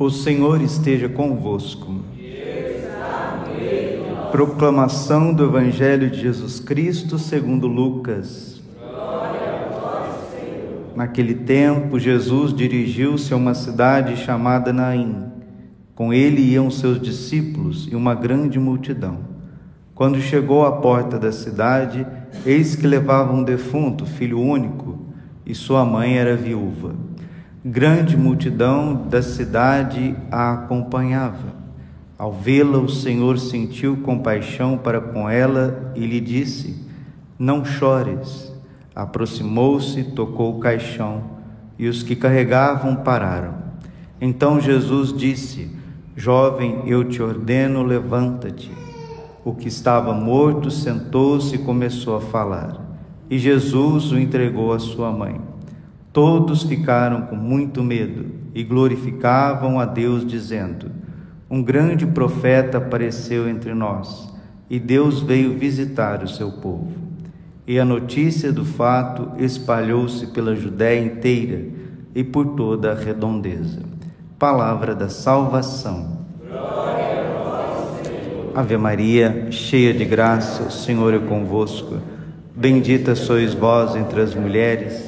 O Senhor esteja convosco. Proclamação do Evangelho de Jesus Cristo segundo Lucas. Naquele tempo, Jesus dirigiu-se a uma cidade chamada Naim. Com ele iam seus discípulos e uma grande multidão. Quando chegou à porta da cidade, eis que levava um defunto, filho único, e sua mãe era viúva. Grande multidão da cidade a acompanhava. Ao vê-la, o Senhor sentiu compaixão para com ela e lhe disse: Não chores. Aproximou-se, tocou o caixão e os que carregavam pararam. Então Jesus disse: Jovem, eu te ordeno, levanta-te. O que estava morto sentou-se e começou a falar. E Jesus o entregou à sua mãe. Todos ficaram com muito medo e glorificavam a Deus, dizendo: Um grande profeta apareceu entre nós, e Deus veio visitar o seu povo. E a notícia do fato espalhou-se pela Judéia inteira e por toda a redondeza. Palavra da salvação. Glória a vós, Senhor. Ave Maria, cheia de graça, o Senhor é convosco. Bendita sois vós entre as mulheres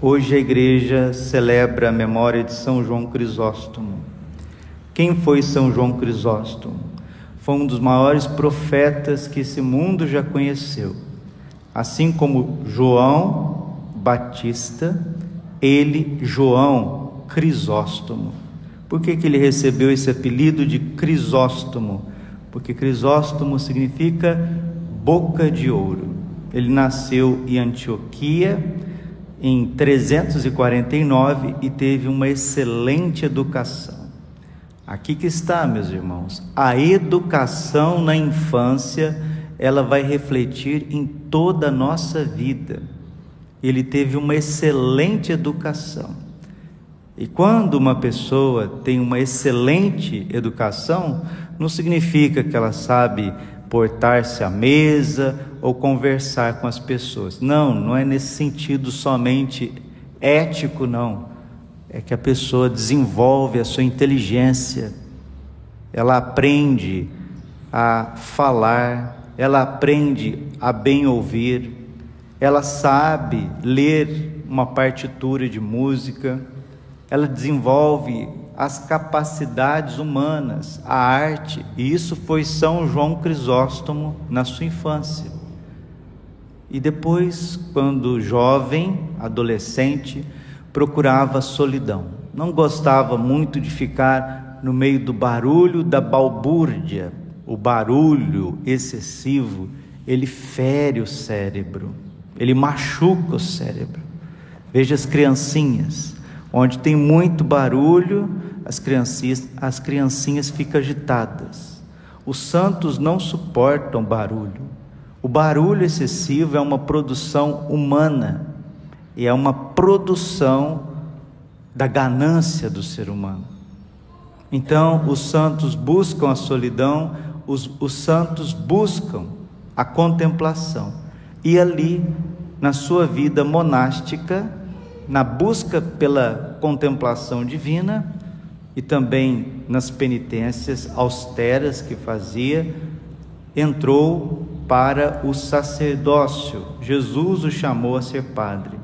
Hoje a igreja celebra a memória de São João Crisóstomo. Quem foi São João Crisóstomo? Foi um dos maiores profetas que esse mundo já conheceu. Assim como João Batista, ele, João Crisóstomo. Por que, que ele recebeu esse apelido de Crisóstomo? Porque Crisóstomo significa boca de ouro. Ele nasceu em Antioquia em 349 e teve uma excelente educação. Aqui que está, meus irmãos, a educação na infância, ela vai refletir em toda a nossa vida. Ele teve uma excelente educação. E quando uma pessoa tem uma excelente educação, não significa que ela sabe portar-se à mesa ou conversar com as pessoas. Não, não é nesse sentido somente ético, não. É que a pessoa desenvolve a sua inteligência, ela aprende a falar, ela aprende a bem ouvir, ela sabe ler uma partitura de música, ela desenvolve as capacidades humanas, a arte, e isso foi São João Crisóstomo na sua infância. E depois, quando jovem, adolescente, procurava solidão. Não gostava muito de ficar no meio do barulho da balbúrdia. O barulho excessivo, ele fere o cérebro, ele machuca o cérebro. Veja as criancinhas, onde tem muito barulho, as criancinhas, as criancinhas ficam agitadas. Os santos não suportam barulho. O barulho excessivo é uma produção humana e é uma produção da ganância do ser humano. Então, os santos buscam a solidão, os, os santos buscam a contemplação. E ali, na sua vida monástica, na busca pela contemplação divina e também nas penitências austeras que fazia, entrou para o sacerdócio. Jesus o chamou a ser padre.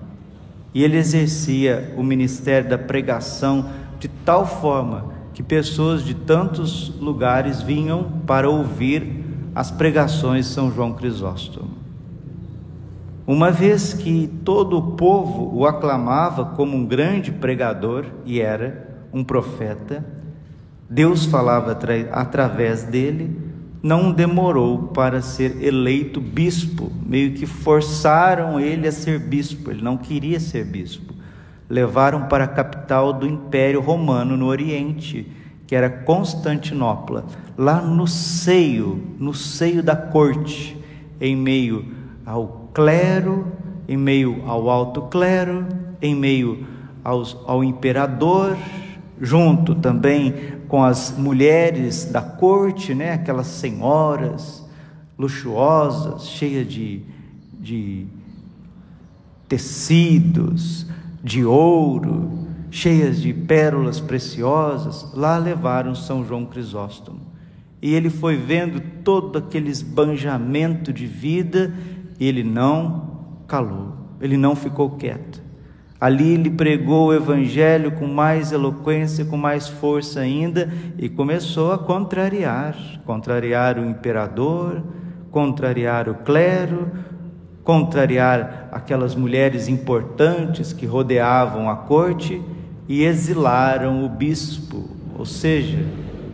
E ele exercia o ministério da pregação de tal forma que pessoas de tantos lugares vinham para ouvir as pregações de São João Crisóstomo. Uma vez que todo o povo o aclamava como um grande pregador, e era um profeta, Deus falava através dele, não demorou para ser eleito bispo, meio que forçaram ele a ser bispo, ele não queria ser bispo. Levaram para a capital do Império Romano no Oriente, que era Constantinopla, lá no seio, no seio da corte, em meio ao clero, em meio ao alto clero, em meio aos, ao imperador, junto também com as mulheres da corte, né, aquelas senhoras luxuosas, cheias de, de tecidos, de ouro, cheias de pérolas preciosas, lá levaram São João Crisóstomo. E ele foi vendo todo aquele esbanjamento de vida e ele não calou, ele não ficou quieto. Ali ele pregou o evangelho com mais eloquência, com mais força ainda e começou a contrariar, contrariar o imperador, contrariar o clero, contrariar aquelas mulheres importantes que rodeavam a corte e exilaram o bispo, ou seja,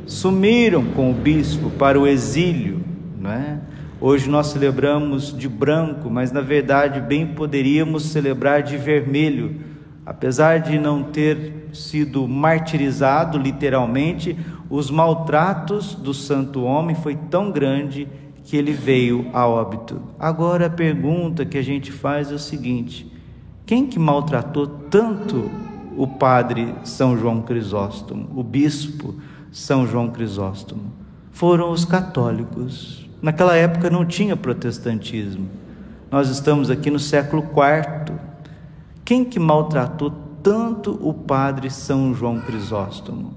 sumiram com o bispo para o exílio, não é? Hoje nós celebramos de branco, mas na verdade bem poderíamos celebrar de vermelho. Apesar de não ter sido martirizado literalmente, os maltratos do santo homem foi tão grande que ele veio a óbito. Agora a pergunta que a gente faz é o seguinte: quem que maltratou tanto o padre São João Crisóstomo, o bispo São João Crisóstomo? Foram os católicos. Naquela época não tinha protestantismo. Nós estamos aqui no século IV. Quem que maltratou tanto o padre São João Crisóstomo?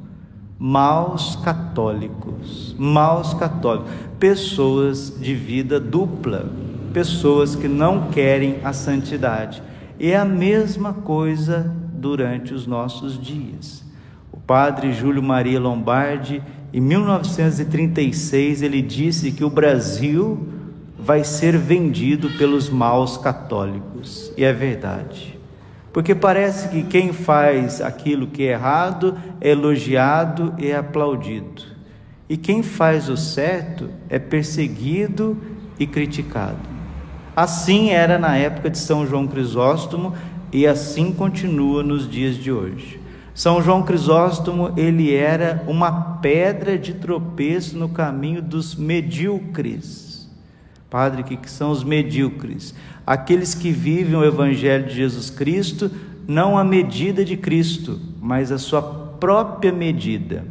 Maus católicos, maus católicos, pessoas de vida dupla, pessoas que não querem a santidade. É a mesma coisa durante os nossos dias. O padre Júlio Maria Lombardi, em 1936, ele disse que o Brasil vai ser vendido pelos maus católicos. E é verdade. Porque parece que quem faz aquilo que é errado é elogiado e é aplaudido. E quem faz o certo é perseguido e criticado. Assim era na época de São João Crisóstomo e assim continua nos dias de hoje. São João Crisóstomo, ele era uma pedra de tropeço no caminho dos medíocres. Padre, o que são os medíocres? Aqueles que vivem o evangelho de Jesus Cristo não a medida de Cristo, mas a sua própria medida.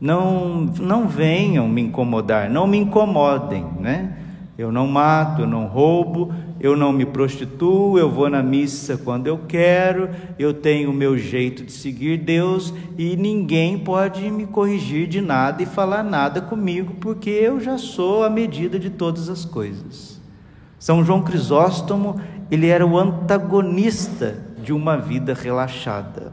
Não, não venham me incomodar, não me incomodem, né? Eu não mato, eu não roubo, eu não me prostituo, eu vou na missa quando eu quero, eu tenho o meu jeito de seguir Deus e ninguém pode me corrigir de nada e falar nada comigo, porque eu já sou a medida de todas as coisas. São João Crisóstomo, ele era o antagonista de uma vida relaxada.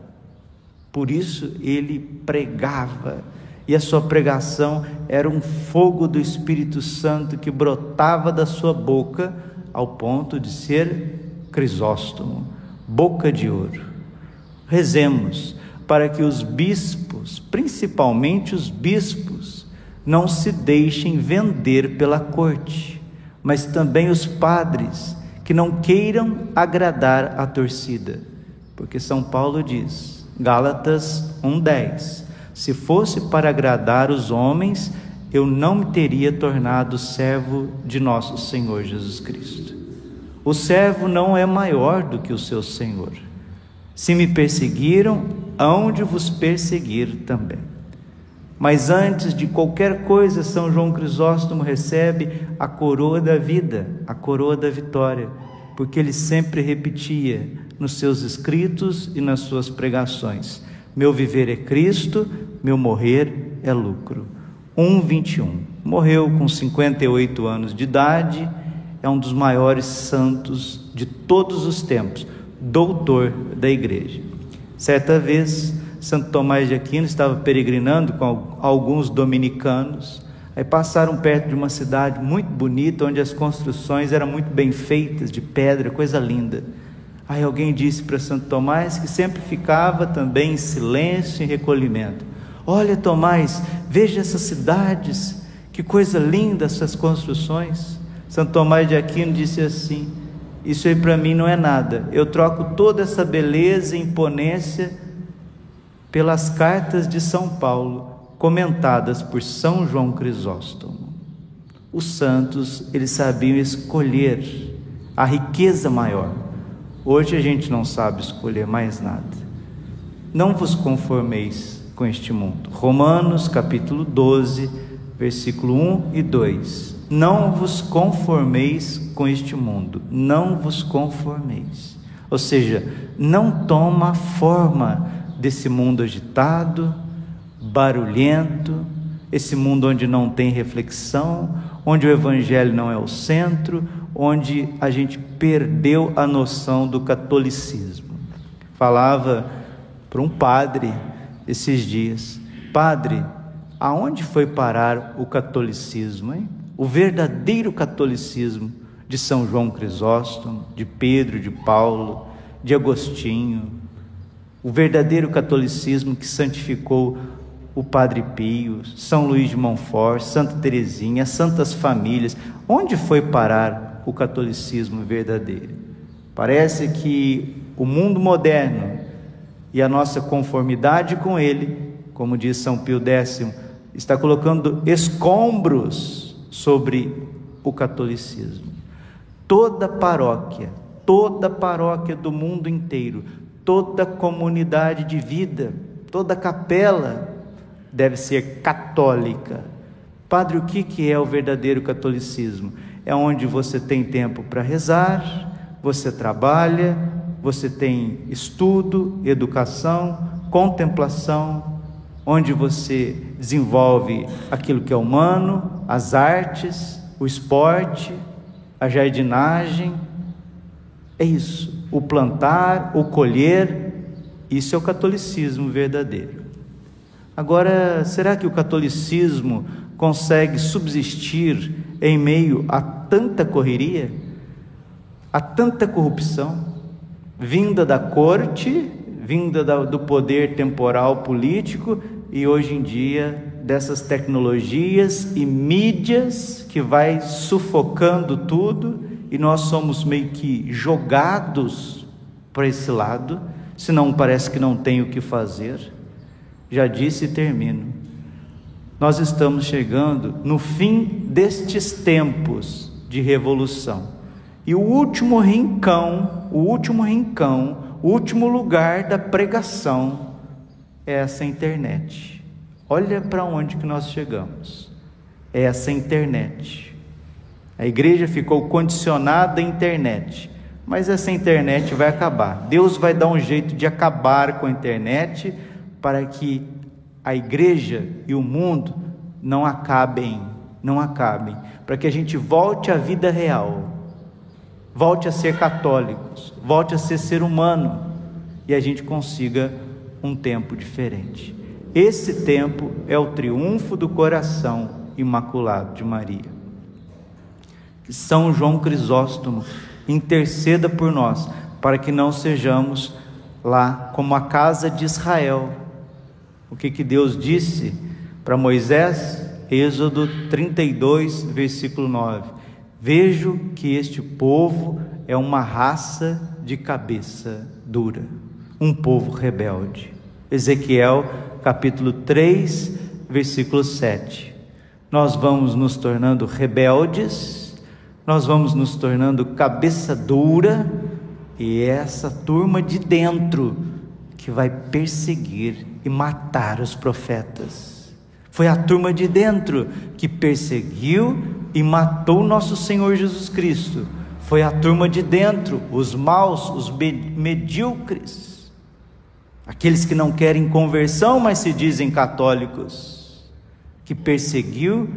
Por isso ele pregava e a sua pregação era um fogo do Espírito Santo que brotava da sua boca ao ponto de ser Crisóstomo, boca de ouro. Rezemos para que os bispos, principalmente os bispos, não se deixem vender pela corte, mas também os padres que não queiram agradar a torcida, porque São Paulo diz, Gálatas 1:10, se fosse para agradar os homens, eu não me teria tornado servo de nosso Senhor Jesus Cristo. O servo não é maior do que o seu Senhor. Se me perseguiram, hão de vos perseguir também. Mas antes de qualquer coisa, São João Crisóstomo recebe a coroa da vida, a coroa da vitória, porque ele sempre repetia nos seus escritos e nas suas pregações: Meu viver é Cristo, meu morrer é lucro. 1:21. Morreu com 58 anos de idade, é um dos maiores santos de todos os tempos, doutor da igreja. Certa vez, Santo Tomás de Aquino estava peregrinando com alguns dominicanos, aí passaram perto de uma cidade muito bonita, onde as construções eram muito bem feitas, de pedra, coisa linda. Aí alguém disse para Santo Tomás que sempre ficava também em silêncio e recolhimento. Olha, Tomás, veja essas cidades, que coisa linda essas construções. Santo Tomás de Aquino disse assim: Isso aí para mim não é nada. Eu troco toda essa beleza e imponência pelas cartas de São Paulo, comentadas por São João Crisóstomo. Os santos, eles sabiam escolher a riqueza maior. Hoje a gente não sabe escolher mais nada. Não vos conformeis com este mundo. Romanos capítulo 12, versículo 1 e 2. Não vos conformeis com este mundo. Não vos conformeis. Ou seja, não toma forma desse mundo agitado, barulhento, esse mundo onde não tem reflexão, onde o evangelho não é o centro, onde a gente perdeu a noção do catolicismo. Falava para um padre esses dias: Padre, aonde foi parar o catolicismo, hein? O verdadeiro catolicismo de São João Crisóstomo, de Pedro, de Paulo, de Agostinho, o verdadeiro catolicismo que santificou o Padre Pio, São Luís de Montfort, Santa Teresinha, as santas famílias. Onde foi parar o catolicismo verdadeiro? Parece que o mundo moderno e a nossa conformidade com ele, como diz São Pio X, está colocando escombros sobre o catolicismo. Toda paróquia, toda paróquia do mundo inteiro, toda comunidade de vida, toda capela deve ser católica. Padre, o que, que é o verdadeiro catolicismo? É onde você tem tempo para rezar, você trabalha, você tem estudo, educação, contemplação, onde você desenvolve aquilo que é humano, as artes, o esporte, a jardinagem. É isso, o plantar, o colher, isso é o catolicismo verdadeiro. Agora, será que o catolicismo consegue subsistir em meio a tanta correria, a tanta corrupção, vinda da corte, vinda do poder temporal político e hoje em dia dessas tecnologias e mídias que vai sufocando tudo e nós somos meio que jogados para esse lado, senão parece que não tem o que fazer já disse e termino. Nós estamos chegando no fim destes tempos de revolução. E o último rincão, o último rincão, o último lugar da pregação é essa internet. Olha para onde que nós chegamos. É essa internet. A igreja ficou condicionada à internet, mas essa internet vai acabar. Deus vai dar um jeito de acabar com a internet para que a igreja e o mundo não acabem, não acabem, para que a gente volte à vida real, volte a ser católicos, volte a ser ser humano e a gente consiga um tempo diferente. Esse tempo é o triunfo do coração imaculado de Maria. Que São João Crisóstomo interceda por nós, para que não sejamos lá como a casa de Israel o que, que Deus disse para Moisés? Êxodo 32, versículo 9: Vejo que este povo é uma raça de cabeça dura, um povo rebelde. Ezequiel capítulo 3, versículo 7. Nós vamos nos tornando rebeldes, nós vamos nos tornando cabeça dura, e essa turma de dentro que vai perseguir e matar os profetas. Foi a turma de dentro que perseguiu e matou nosso Senhor Jesus Cristo. Foi a turma de dentro, os maus, os medíocres, aqueles que não querem conversão, mas se dizem católicos, que perseguiu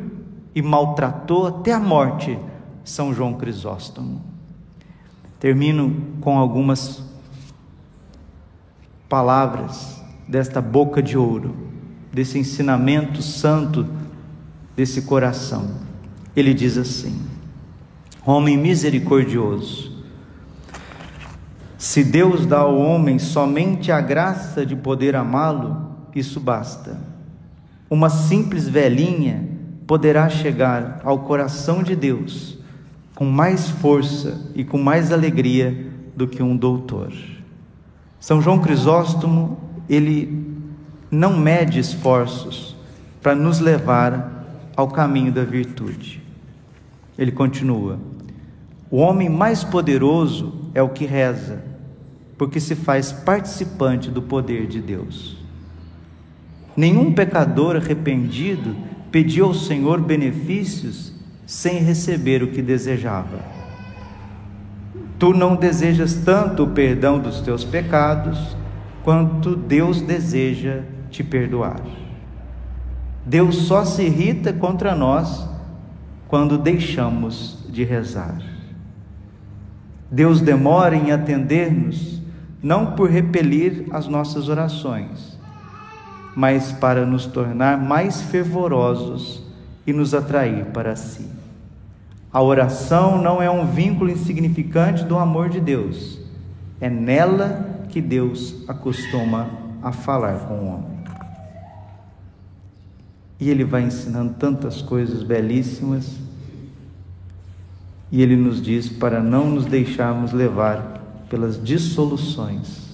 e maltratou até a morte São João Crisóstomo. Termino com algumas palavras desta boca de ouro, desse ensinamento santo desse coração. Ele diz assim: Homem misericordioso, se Deus dá ao homem somente a graça de poder amá-lo, isso basta. Uma simples velhinha poderá chegar ao coração de Deus com mais força e com mais alegria do que um doutor. São João Crisóstomo, ele não mede esforços, para nos levar ao caminho da virtude. Ele continua: O homem mais poderoso é o que reza, porque se faz participante do poder de Deus. Nenhum pecador arrependido pediu ao Senhor benefícios sem receber o que desejava. Tu não desejas tanto o perdão dos teus pecados, quanto Deus deseja te perdoar. Deus só se irrita contra nós quando deixamos de rezar. Deus demora em atender-nos, não por repelir as nossas orações, mas para nos tornar mais fervorosos e nos atrair para si. A oração não é um vínculo insignificante do amor de Deus, é nela que Deus acostuma a falar com o homem. E ele vai ensinando tantas coisas belíssimas, e ele nos diz para não nos deixarmos levar pelas dissoluções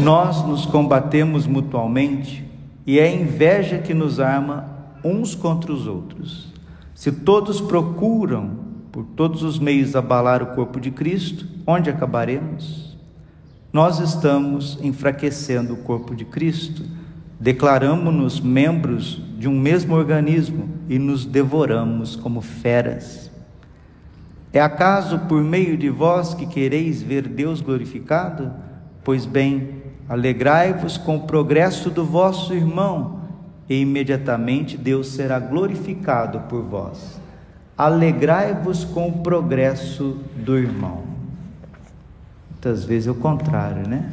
nós nos combatemos mutualmente e é a inveja que nos arma uns contra os outros. Se todos procuram por todos os meios abalar o corpo de Cristo, onde acabaremos? Nós estamos enfraquecendo o corpo de Cristo, declaramos-nos membros de um mesmo organismo e nos devoramos como feras. É acaso por meio de vós que quereis ver Deus glorificado? Pois bem, Alegrai-vos com o progresso do vosso irmão, e imediatamente Deus será glorificado por vós. Alegrai-vos com o progresso do irmão. Muitas vezes é o contrário, né?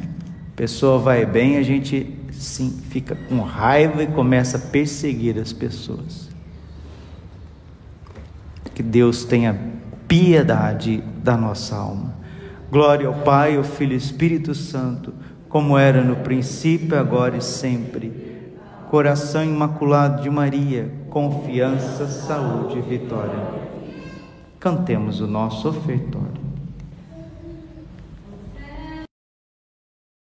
A pessoa vai bem, a gente sim fica com raiva e começa a perseguir as pessoas. Que Deus tenha piedade da nossa alma. Glória ao Pai, ao Filho e Espírito Santo como era no princípio, agora e sempre. Coração imaculado de Maria, confiança, saúde e vitória. Cantemos o nosso ofertório.